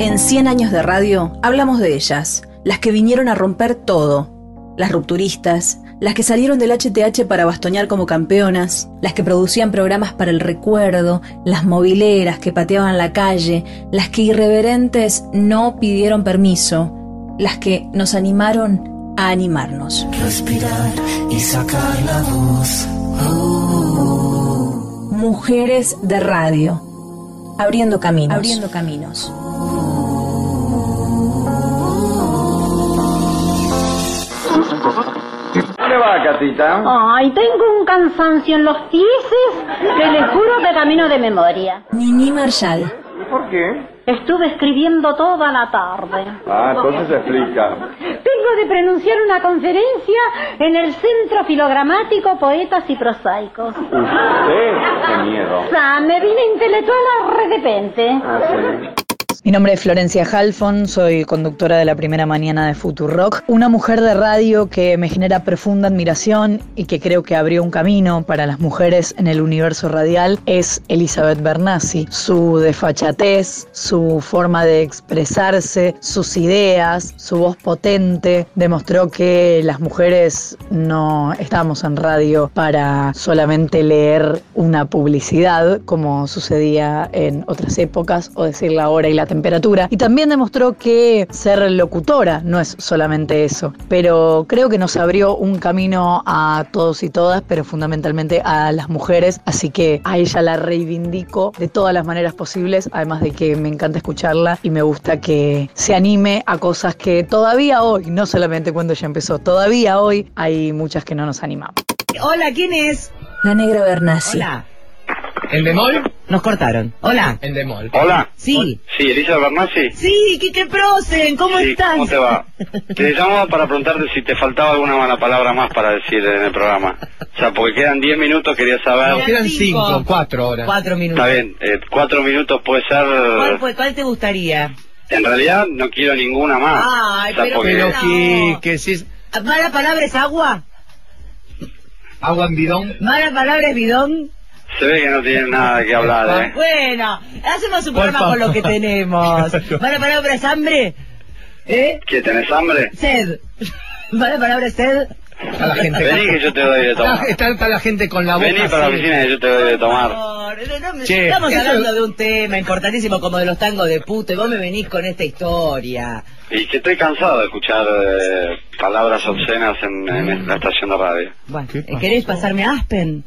En 100 años de radio hablamos de ellas, las que vinieron a romper todo, las rupturistas, las que salieron del HTH para bastoñar como campeonas, las que producían programas para el recuerdo, las mobileras que pateaban la calle, las que irreverentes no pidieron permiso, las que nos animaron a animarnos. Respirar y sacar la voz. Mujeres de radio. Abriendo caminos. Abriendo caminos. ¿Dónde va, Catita? Ay, tengo un cansancio en los pies que le juro que camino de memoria. Nini Marshall. ¿Por qué? Estuve escribiendo toda la tarde. Ah, entonces se explica. Tengo de pronunciar una conferencia en el Centro Filogramático Poetas y Prosaicos. ¿Usted? Qué miedo. O sea, me vine intelectual a repente. Ah, sí. Mi nombre es Florencia Halfon, soy conductora de la primera mañana de Futurock, una mujer de radio que me genera profunda admiración y que creo que abrió un camino para las mujeres en el universo radial es Elizabeth Bernassi. Su desfachatez, su forma de expresarse, sus ideas, su voz potente, demostró que las mujeres no estamos en radio para solamente leer una publicidad como sucedía en otras épocas o decir la hora y la temperatura. Y también demostró que ser locutora no es solamente eso. Pero creo que nos abrió un camino a todos y todas, pero fundamentalmente a las mujeres. Así que a ella la reivindico de todas las maneras posibles, además de que me encanta escucharla y me gusta que se anime a cosas que todavía hoy, no solamente cuando ella empezó, todavía hoy hay muchas que no nos animamos. Hola, ¿quién es? La negra Bernassi. Hola. ¿En bemol? Nos cortaron. Hola. En bemol. Hola. Sí. Sí, Elisa Bernassi. Sí, Quique Prosen, ¿cómo Sí, estás? ¿Cómo te va? Te llamaba para preguntarte si te faltaba alguna mala palabra más para decir en el programa. O sea, porque quedan 10 minutos, quería saber. quedan cinco. cinco, cuatro horas. Cuatro minutos. Está bien, eh, cuatro minutos puede ser... ¿Cuál, fue- cuál te gustaría? En realidad no quiero ninguna más. Ay, O sea, pero porque- Pero No. que, que si es ¿Mala palabra es agua? agua en bidón. ¿Mala palabra es bidón? Se ve que no tienen nada que hablar, ¿eh? Bueno, hacemos un programa con lo que tenemos. ¿Mala palabra es hambre? ¿Eh? ¿Qué, tenés hambre? Sed. ¿Mala palabra es sed? Está la gente. Vení que yo te doy de tomar. está- está la gente con la boca. Vení para la oficina y yo te doy de tomar. Por favor, no, no, Che, estamos hablando de un tema importantísimo como de los tangos de puto y vos me venís con esta historia. Y que estoy cansado de escuchar eh, palabras obscenas en, en la estación de radio. Bueno. ¿querés pasarme a Aspen?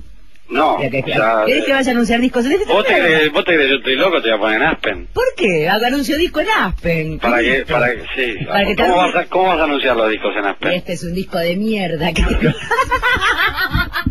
No, Mira que- ya, ¿Querés que vaya a anunciar discos en este ¿Vos te, crees, ¿Vos te crees que yo estoy loco? Te voy a poner en Aspen. ¿Por qué? Anuncio disco en Aspen. ¿Para qué? Para que, sí. Para que ¿Cómo, vas a, ¿Cómo vas a anunciar los discos en Aspen? Este es un disco de mierda.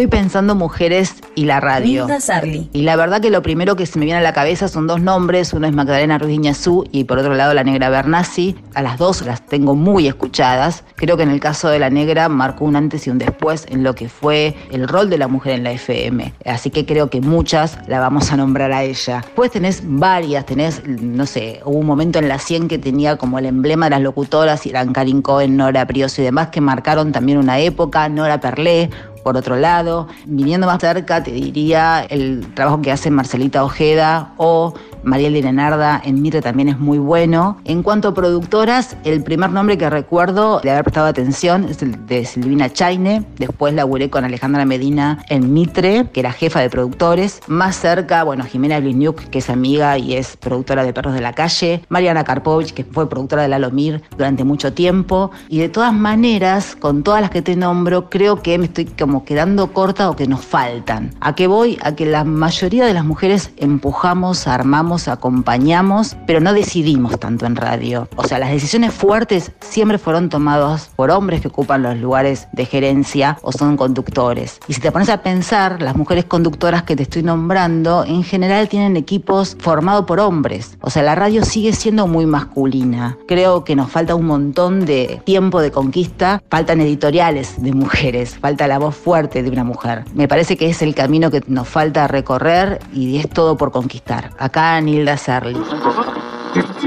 Estoy pensando mujeres y la radio. Linda Sarli. Y la verdad que lo primero que se me viene a la cabeza son dos nombres, uno es Magdalena Ruiz Iñazú y por otro lado la negra Bernassi. A las dos las tengo muy escuchadas. Creo que en el caso de la negra marcó un antes y un después en lo que fue el rol de la mujer en la FM. Así que creo que muchas la vamos a nombrar a ella. Pues tenés varias, tenés, no sé, hubo un momento en la 100 que tenía como el emblema de las locutoras, y eran Karin Cohen, Nora Prioso y demás, que marcaron también una época, Nora Perlé, por otro lado, viniendo más cerca, te diría el trabajo que hace Marcelita Ojeda o Mariel de Lenarda en Mitre también es muy bueno. En cuanto a productoras, el primer nombre que recuerdo de haber prestado atención es el de Silvina Chaine. Después laburé con Alejandra Medina en Mitre, que era jefa de productores. Más cerca, bueno, Jimena Bliniuk, que es amiga y es productora de Perros de la Calle. Mariana Karpovich, que fue productora de Lalomir durante mucho tiempo. Y de todas maneras, con todas las que te nombro, creo que me estoy como quedando corta o que nos faltan. ¿A qué voy? A que la mayoría de las mujeres empujamos, armamos, acompañamos, pero no decidimos tanto en radio. O sea, las decisiones fuertes siempre fueron tomadas por hombres que ocupan los lugares de gerencia o son conductores. Y si te pones a pensar, las mujeres conductoras que te estoy nombrando, en general tienen equipos formados por hombres. O sea, la radio sigue siendo muy masculina. Creo que nos falta un montón de tiempo de conquista. Faltan editoriales de mujeres, falta la voz fuerte de una mujer. Me parece que es el camino que nos falta recorrer y es todo por conquistar. Acá Nilda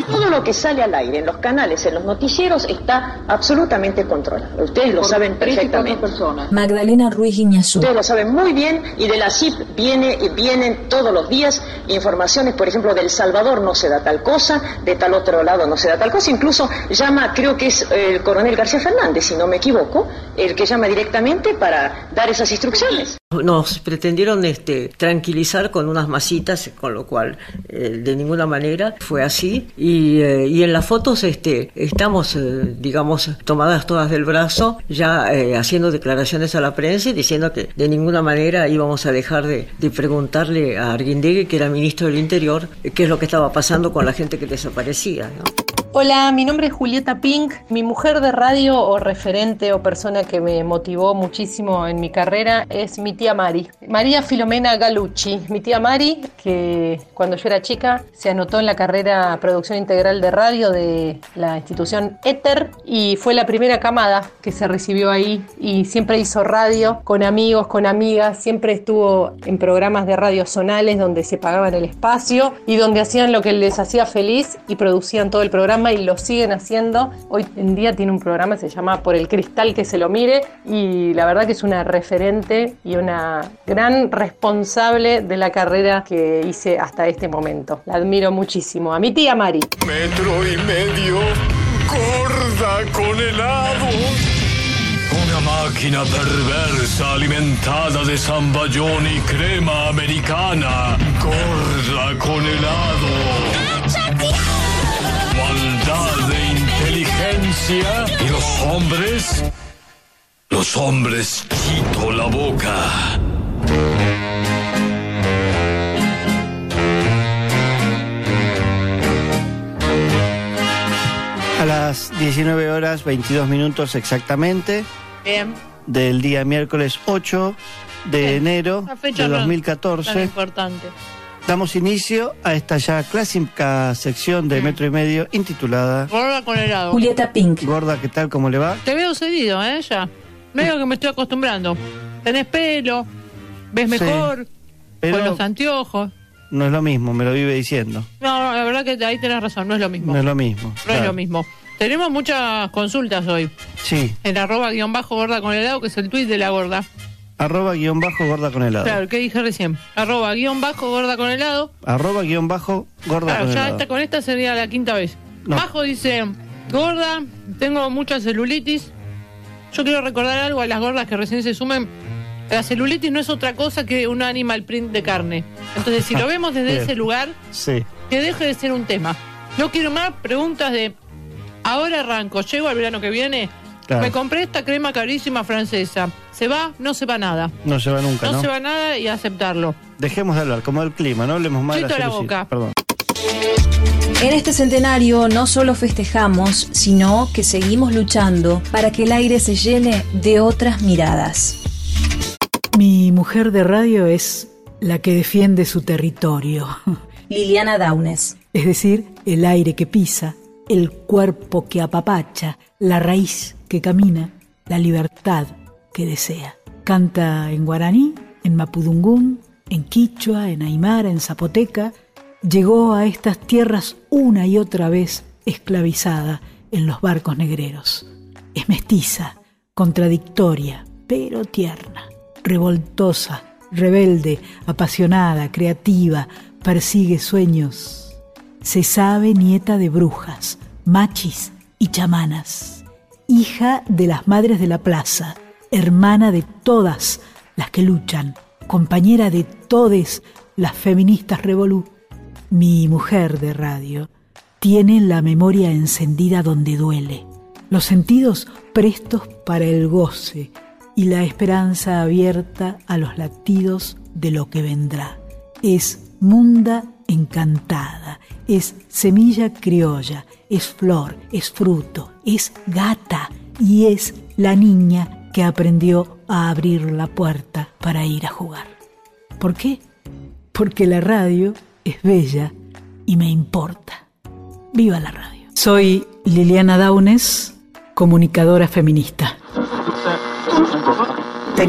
Todo lo que sale al aire en los canales, en los noticieros, está absolutamente controlado. Ustedes lo saben perfectamente. Magdalena Ruiz Guiñazú. Ustedes lo saben muy bien y de la CIP viene, vienen todos los días informaciones, por ejemplo, del Salvador no se da tal cosa, de tal otro lado no se da tal cosa. Incluso llama, creo que es el coronel García Fernández, si no me equivoco, el que llama directamente para dar esas instrucciones. Nos pretendieron este, tranquilizar con unas masitas, con lo cual eh, de ninguna manera fue así. Y, eh, y en las fotos este, estamos, eh, digamos, tomadas todas del brazo, ya eh, haciendo declaraciones a la prensa y diciendo que de ninguna manera íbamos a dejar de, de preguntarle a Arguindegui, que era ministro del Interior, qué es lo que estaba pasando con la gente que desaparecía. ¿no? Hola, mi nombre es Julieta Pink. Mi mujer de radio o referente o persona que me motivó muchísimo en mi carrera es mi tía Mari. María Filomena Galucci. Mi tía Mari, que cuando yo era chica se anotó en la carrera Producción Integral de Radio de la institución Éter y fue la primera camada que se recibió ahí y siempre hizo radio con amigos, con amigas, siempre estuvo en programas de radio zonales donde se pagaban el espacio y donde hacían lo que les hacía feliz y producían todo el programa y lo siguen haciendo. Hoy en día tiene un programa, se llama Por el Cristal que se lo mire y la verdad que es una referente y una gran responsable de la carrera que hice hasta este momento. La admiro muchísimo. A mi tía Mari. Metro y medio, gorda con helado. Máquina perversa alimentada de zamballón y crema americana. Gorda con helado. ¿Y los hombres? Los hombres quito la boca. A las 19 horas 22 minutos exactamente Bien. del día miércoles 8 de enero La fecha de no- tan 2014 importante. Damos inicio a esta ya clásica sección de Metro y Medio intitulada Gorda con helado. Julieta Pink. Gorda, ¿qué tal? ¿Cómo le va? Te veo cedido, ¿eh? Ya. Medio que me estoy acostumbrando. Tenés pelo, ves Sí, mejor, pero- con los anteojos. No es lo mismo, me lo vive diciendo. No, la verdad que ahí tenés razón, no es lo mismo. No es lo mismo. No es claro. lo mismo. Tenemos muchas consultas hoy. Sí, En arroba guion bajo gorda con helado, que es el tuit de la gorda. Arroba guion bajo gorda con helado. Claro, ¿qué dije recién? Arroba guion bajo gorda con helado. Arroba guion bajo gorda Claro, con ya helado. esta, con esta sería la quinta vez. No. Majo dice, gorda, tengo mucha celulitis. Yo quiero recordar algo a las gordas que recién se sumen. La celulitis no es otra cosa que un animal print de carne. Entonces, si lo vemos desde ese lugar, Sí, que deje de ser un tema. No quiero más preguntas de, ahora arranco, llego al verano que viene, Claro. me compré esta crema carísima francesa. ¿Se va? No se va nada. no se va nunca, No, ¿no? se va nada y aceptarlo. Dejemos de hablar, como el clima, no hablemos más de Chito la celulitis. boca. Perdón. En este centenario no solo festejamos, sino que seguimos luchando para que el aire se llene de otras miradas. Mi mujer de radio es la que defiende su territorio, Liliana Daunes. es decir, el aire que pisa, el cuerpo que apapacha, la raíz que camina, la libertad que desea. Canta en guaraní, en mapudungún, en quichua, en aymara, en zapoteca. Llegó a estas tierras una y otra vez esclavizada en los barcos negreros. Es mestiza, contradictoria, pero tierna, revoltosa, rebelde, apasionada, creativa, persigue sueños. Se sabe nieta de brujas, machis y chamanas, hija de las madres de la plaza, hermana de todas las que luchan, compañera de todes las feministas revolú. Mi mujer de radio tiene la memoria encendida donde duele, los sentidos prestos para el goce y la esperanza abierta a los latidos de lo que vendrá. Es munda encantada, es semilla criolla, es flor, es fruto, es gata y es la niña que aprendió a abrir la puerta para ir a jugar. ¿Por qué? Porque la radio es bella y me importa. Viva la radio. Soy Liliana Daunes, comunicadora feminista.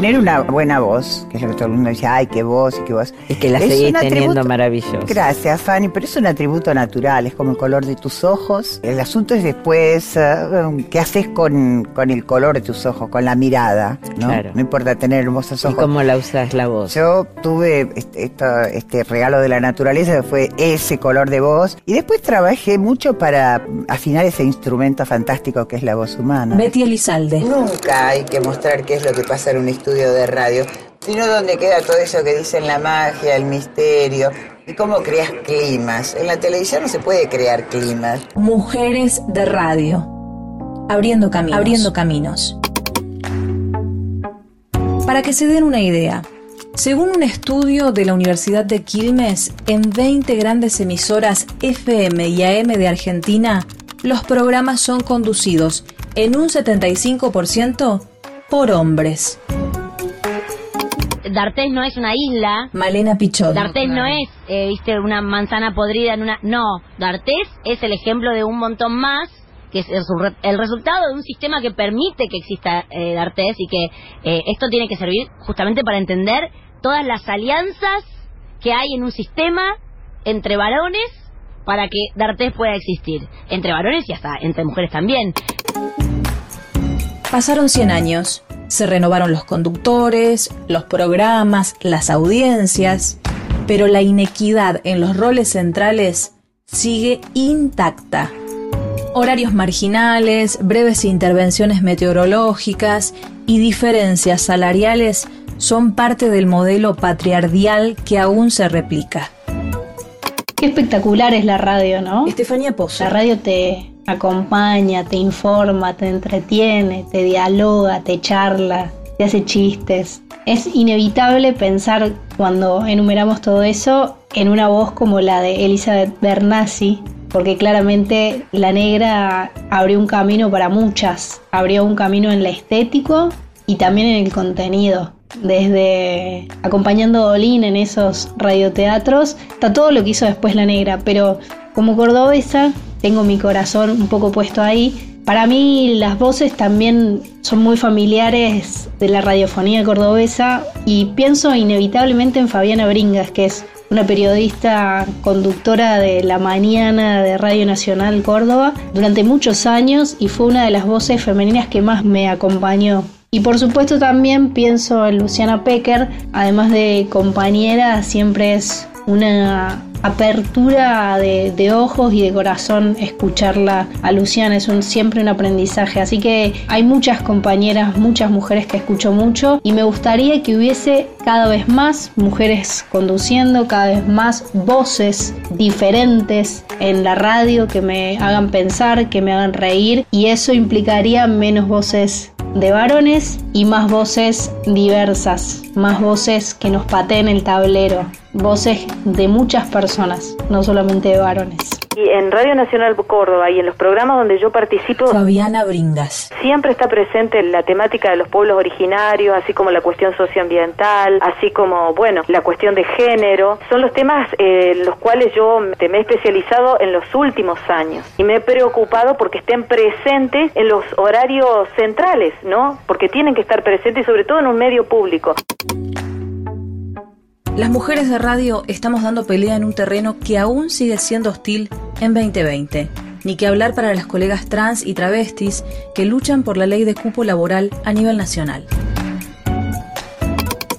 Tener una buena voz, que es lo que todo el mundo dice, ay, qué voz y qué voz. Es que la seguís teniendo maravillosa. Gracias, Fanny, pero es un atributo natural, es como el color de tus ojos. El asunto es después, eh, ¿qué haces con, con el color de tus ojos, con la mirada? ¿no? Claro. no importa tener hermosos ¿Y ojos. cómo la usas la voz? Yo tuve este, esto- este regalo de la naturaleza, que fue ese color de voz, y después trabajé mucho para afinar ese instrumento fantástico que es la voz humana. Betty Elizalde. Nunca hay que mostrar qué es lo que pasa en un estudio de radio, sino donde queda todo eso que dicen la magia, el misterio, y cómo creas climas. En la televisión no se puede crear climas. Mujeres de radio. Abriendo caminos. Abriendo caminos. Para que se den una idea, según un estudio de la Universidad de Quilmes, en 20 grandes emisoras FM y AM de Argentina, los programas son conducidos en un 75% por hombres. D'Artés no es una isla. Malena Pichot. D'Artés no es, eh, viste, una manzana podrida en una... No, D'Artés es el ejemplo de un montón más, que es el, resultado de un sistema que permite que exista eh, D'Artés y que eh, esto tiene que servir justamente para entender todas las alianzas que hay en un sistema entre varones para que D'Artés pueda existir. Entre varones y hasta entre mujeres también. Pasaron 100 años. Se renovaron los conductores, los programas, las audiencias, pero la inequidad en los roles centrales sigue intacta. Horarios marginales, breves intervenciones meteorológicas y diferencias salariales son parte del modelo patriardial que aún se replica. Qué espectacular es la radio, ¿no? Estefanía Pozo. La radio te acompaña, te informa, te entretiene, te dialoga, te charla, te hace chistes. Es inevitable pensar cuando enumeramos todo eso en una voz como la de Elizabeth Bernassi, porque claramente la negra abrió un camino para muchas, abrió un camino en lo estético y también en el contenido. Desde acompañando a Dolín en esos radioteatros, está todo lo que hizo después la negra, pero como cordobesa tengo mi corazón un poco puesto ahí. Para mí las voces también son muy familiares de la radiofonía cordobesa y pienso inevitablemente en Fabiana Bringas, que es una periodista conductora de la mañana de Radio Nacional Córdoba durante muchos años y fue una de las voces femeninas que más me acompañó. Y por supuesto también pienso en Luciana Pecker, además de compañera, siempre es una apertura de, ojos y de corazón escucharla a Luciana, es un, siempre un aprendizaje. Así que hay muchas compañeras, muchas mujeres que escucho mucho y me gustaría que hubiese cada vez más mujeres conduciendo, cada vez más voces diferentes en la radio que me hagan pensar, que me hagan reír y eso implicaría menos voces de varones y más voces diversas, más voces que nos pateen el tablero, voces de muchas personas, no solamente de varones. Y en Radio Nacional Córdoba y en los programas donde yo participo, Fabiana Bringas. siempre está presente la temática de los pueblos originarios, así como la cuestión socioambiental, así como, bueno, la cuestión de género. Son los temas eh, los cuales yo me me he especializado en los últimos años y me he preocupado porque estén presentes en los horarios centrales, ¿no? Porque tienen que estar presentes sobre todo en un medio público. Las mujeres de radio estamos dando pelea en un terreno que aún sigue siendo hostil en 2020. Ni que hablar para las colegas trans y travestis que luchan por la ley de cupo laboral a nivel nacional.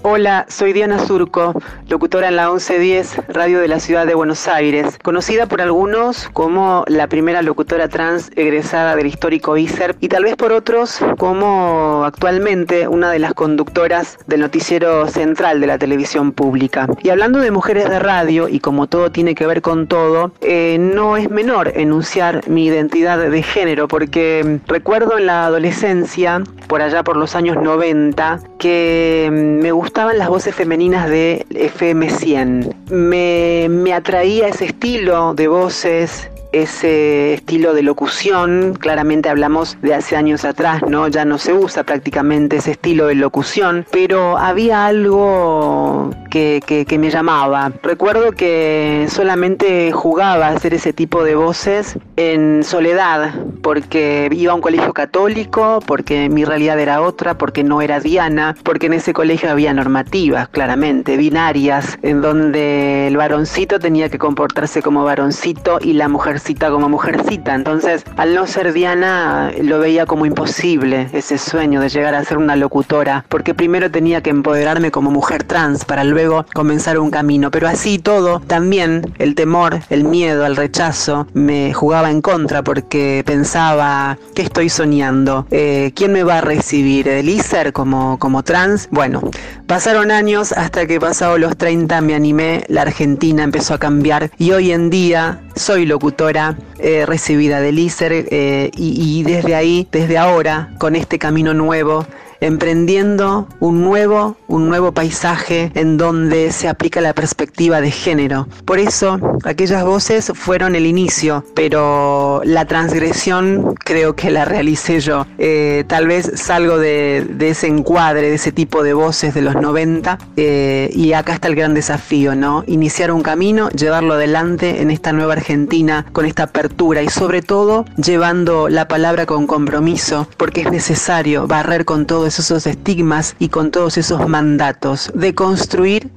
Hola, soy Diana Surco, locutora en la 1110, radio de la ciudad de Buenos Aires, conocida por algunos como la primera locutora trans egresada del histórico ISER y tal vez por otros como actualmente una de las conductoras del noticiero central de la televisión pública. Y hablando de mujeres de radio, y como todo tiene que ver con todo, eh, no es menor enunciar mi identidad de género, porque recuerdo en la adolescencia, por allá por los años 90, que mm, me gustaban las voces femeninas de FM 100. Me, me atraía ese estilo de voces, ese estilo de locución, claramente hablamos de hace años atrás, ¿no? Ya no se usa prácticamente ese estilo de locución, pero había algo que- que me llamaba. Recuerdo que solamente jugaba a hacer ese tipo de voces en soledad, porque iba a un colegio católico, porque mi realidad era otra, porque no era Diana, porque en ese colegio había normativas, claramente, binarias, en donde el varoncito tenía que comportarse como varoncito y la mujercita como mujercita. Entonces, al no ser Diana, lo veía como imposible ese sueño de llegar a ser una locutora, porque primero tenía que empoderarme como mujer trans para luego comenzar un camino. Pero así todo, también el temor, el miedo, el rechazo, me jugaba en contra porque pensaba, ¿qué estoy soñando? Eh, ¿Quién me va a recibir? ¿El ISER como, como trans? Bueno, pasaron años hasta que pasados los 30 me animé, la Argentina empezó a cambiar y hoy en día soy locutora eh, recibida del ISER eh, y, y desde ahí, desde ahora, con este camino nuevo, emprendiendo un nuevo, un nuevo paisaje en donde se aplica la perspectiva de género. Por eso, aquellas voces fueron el inicio, pero la transgresión creo que la realicé yo. Eh, tal vez salgo de, de, ese encuadre, de ese tipo de voces de los 90, eh, y acá está el gran desafío, ¿no? Iniciar un camino, llevarlo adelante en esta nueva Argentina, con esta apertura y sobre todo llevando la palabra con compromiso, porque es necesario barrer con todo esos estigmas y con todos esos mandatos de construir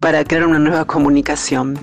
para crear una nueva comunicación.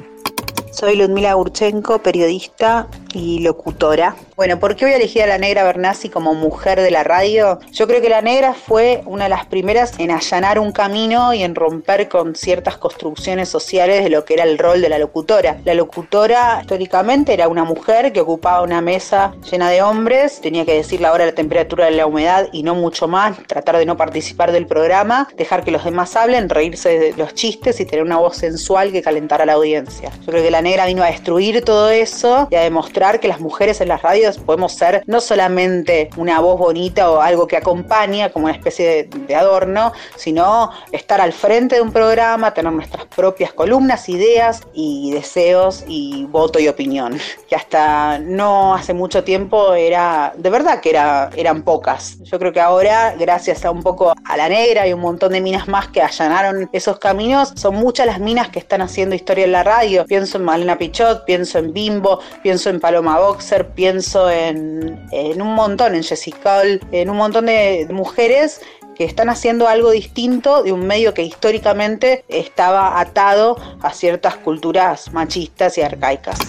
Soy Ludmila Urchenko, periodista y locutora. Bueno, ¿por qué voy a elegir a la negra Bernasi como mujer de la radio? Yo creo que la negra fue una de las primeras en allanar un camino y en romper con ciertas construcciones sociales de lo que era el rol de la locutora. La locutora históricamente era una mujer que ocupaba una mesa llena de hombres, tenía que decir la hora, la temperatura la humedad y no mucho más, tratar de no participar del programa, dejar que los demás hablen, reírse de los chistes y tener una voz sensual que calentara a la audiencia. Yo creo que la negra vino a destruir todo eso y a demostrar que las mujeres en las radios podemos ser no solamente una voz bonita o algo que acompaña como una especie de, de, adorno, sino estar al frente de un programa, tener nuestras propias columnas, ideas y deseos y voto y opinión. Que hasta no hace mucho tiempo era, de verdad que era, eran pocas. Yo creo que ahora, gracias a un poco a la negra y un montón de minas más que allanaron esos caminos, son muchas las minas que están haciendo historia en la radio. Pienso en Malena Pichot, pienso en Bimbo, pienso en Paloma Boxer, pienso en, un montón, en Jessica, en un montón de mujeres que están haciendo algo distinto de un medio que históricamente estaba atado a ciertas culturas machistas y arcaicas.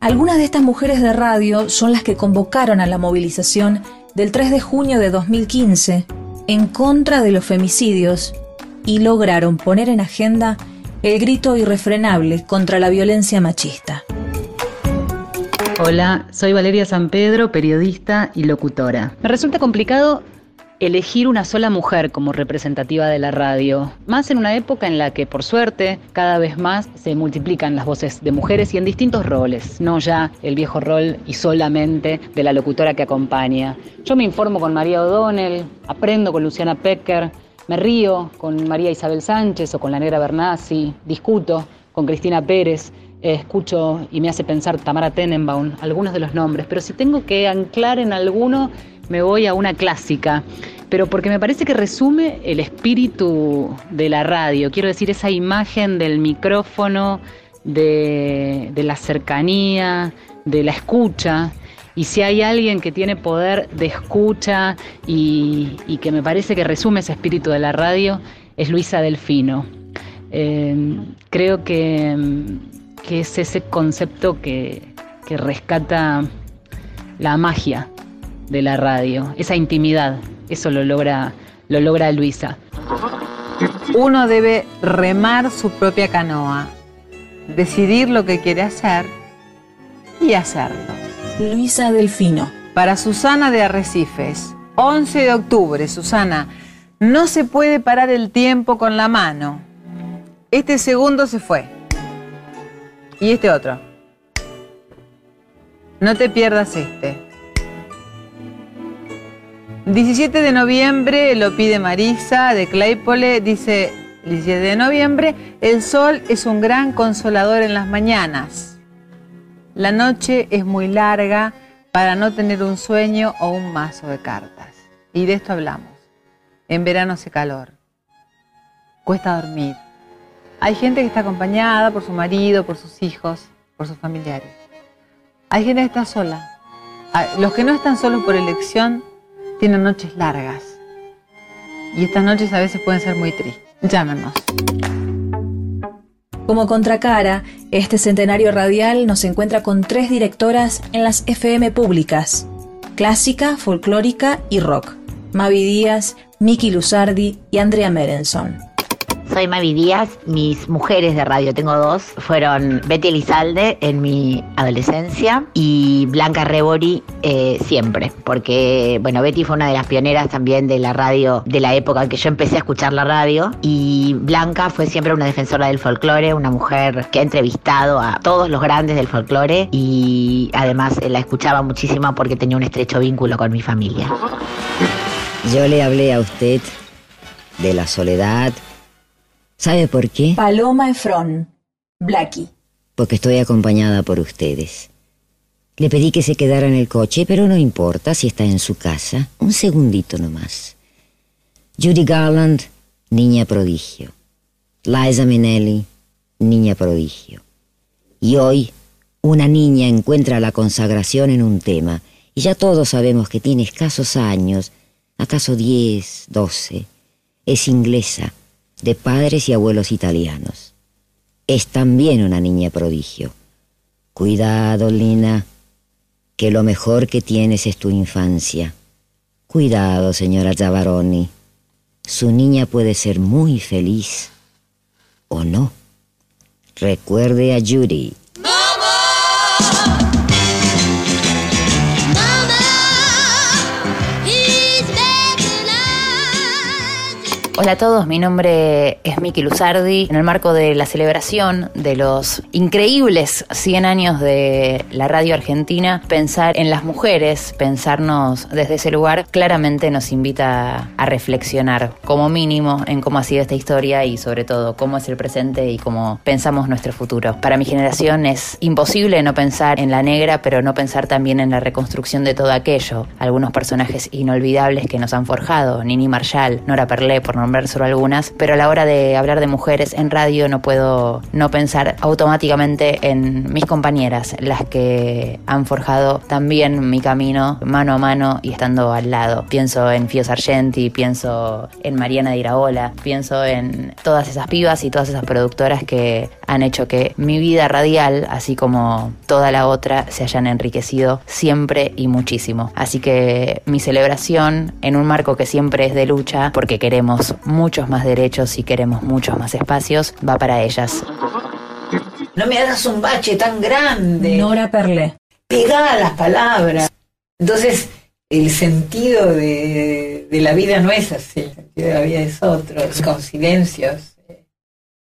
Algunas de estas mujeres de radio son las que convocaron a la movilización del 3 de junio de 2015 en contra de los femicidios y lograron poner en agenda el grito irrefrenable contra la violencia machista. Hola, soy Valeria San Pedro, periodista y locutora. Me resulta complicado elegir una sola mujer como representativa de la radio, más en una época en la que, por suerte, cada vez más se multiplican las voces de mujeres y en distintos roles, no ya el viejo rol y solamente de la locutora que acompaña. Yo me informo con María O'Donnell, aprendo con Luciana Pecker, me río con María Isabel Sánchez o con la negra Bernasi, discuto con Cristina Pérez, escucho y me hace pensar Tamara Tenenbaum, algunos de los nombres, pero si tengo que anclar en alguno, me voy a una clásica, pero porque me parece que resume el espíritu de la radio, quiero decir, esa imagen del micrófono, de, la cercanía, de la escucha. Y si hay alguien que tiene poder de escucha y, y, que me parece que resume ese espíritu de la radio, es Luisa Delfino. Eh, creo que, que, es ese concepto que, que rescata la magia de la radio, esa intimidad, eso lo logra, lo logra Luisa. Uno debe remar su propia canoa, decidir lo que quiere hacer y hacerlo. Luisa Delfino. Para Susana de Arrecifes, 11 de octubre, Susana, no se puede parar el tiempo con la mano. Este segundo se fue. Y este otro. No te pierdas este. 17 de noviembre lo pide Marisa de Claypole, dice 17 de noviembre, el sol es un gran consolador en las mañanas. La noche es muy larga para no tener un sueño o un mazo de cartas. Y de esto hablamos. En verano hace calor. Cuesta dormir. Hay gente que está acompañada por su marido, por sus hijos, por sus familiares. Hay gente que está sola. Los que no están solos por elección tienen noches largas. Y estas noches a veces pueden ser muy tristes. Llámenos. Como contracara, este centenario radial nos encuentra con tres directoras en las FM públicas: clásica, folclórica y rock. Mavi Díaz, Miki Luzardi y Andrea Merenson. Soy Mavi Díaz, mis mujeres de radio, tengo dos, fueron Betty Elizalde en mi adolescencia y Blanca Rebori eh, siempre, porque bueno, Betty fue una de las pioneras también de la radio de la época en que yo empecé a escuchar la radio y Blanca fue siempre una defensora del folclore, una mujer que ha entrevistado a todos los grandes del folclore y además eh, la escuchaba muchísimo porque tenía un estrecho vínculo con mi familia. Yo le hablé a usted de la soledad. ¿Sabe por qué? Paloma Efron, Blackie. Porque estoy acompañada por ustedes. Le pedí que se quedara en el coche, pero no importa si está en su casa. Un segundito nomás. Judy Garland, niña prodigio. Liza Minnelli, niña prodigio. Y hoy, una niña encuentra la consagración en un tema, y ya todos sabemos que tiene escasos años, acaso 10, 12. Es inglesa, de padres y abuelos italianos. Es también una niña prodigio. Cuidado, Lina, que lo mejor que tienes es tu infancia. Cuidado, señora Zavaroni. Su niña puede ser muy feliz o no. Recuerde a Judy. Hola a todos, mi nombre es Miki Luzardi. En el marco de la celebración de los increíbles 100 años de la radio argentina, pensar en las mujeres, pensarnos desde ese lugar, claramente nos invita a reflexionar como mínimo en cómo ha sido esta historia y sobre todo cómo es el presente y cómo pensamos nuestro futuro. Para mi generación es imposible no pensar en la negra, pero no pensar también en la reconstrucción de todo aquello. Algunos personajes inolvidables que nos han forjado, Nini Marshall, Nora Perlé, por nombrar solo algunas, pero a la hora de hablar de mujeres en radio no puedo no pensar automáticamente en mis compañeras, las que han forjado también mi camino mano a mano y estando al lado. Pienso en Fio Sargenti, pienso en Mariana de Iraola, pienso en todas esas pibas y todas esas productoras que han hecho que mi vida radial, así como toda la otra, se hayan enriquecido siempre y muchísimo. Así que mi celebración en un marco que siempre es de lucha, porque queremos muchos más derechos y queremos muchos más espacios, va para ellas. No me hagas un bache tan grande. Nora Perlé. Pegá las palabras. Entonces, el sentido de, de la vida no es así. El sentido de la vida es otro. Es con silencios. eh,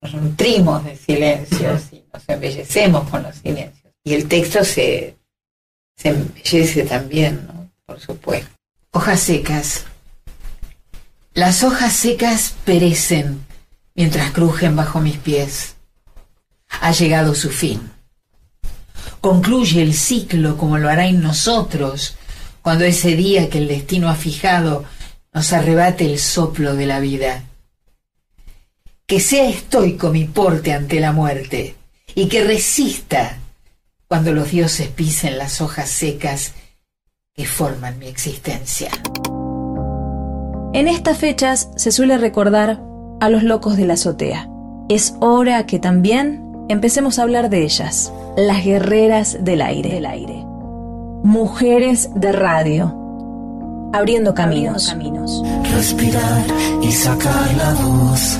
Nos nutrimos de silencios y nos embellecemos con los silencios. Y el texto se, se embellece también, ¿no? Por supuesto. Hojas secas. Las hojas secas perecen mientras crujen bajo mis pies. Ha llegado su fin. Concluye el ciclo como lo hará en nosotros cuando ese día que el destino ha fijado nos arrebate el soplo de la vida. Que sea estoico mi porte ante la muerte y que resista cuando los dioses pisen las hojas secas que forman mi existencia. En estas fechas se suele recordar a los locos de la azotea. Es hora que también empecemos a hablar de ellas, las guerreras del aire. Del aire. Mujeres de radio. Abriendo caminos. Respirar y sacar la voz.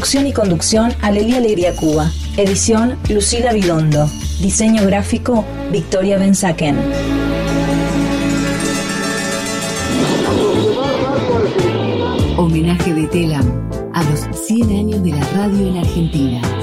Producción y conducción Alelia Alegría Cuba. Edición Lucila Vidondo. Diseño gráfico Victoria Benzaken. Homenaje de Telam a los 100 años de la radio en Argentina. 100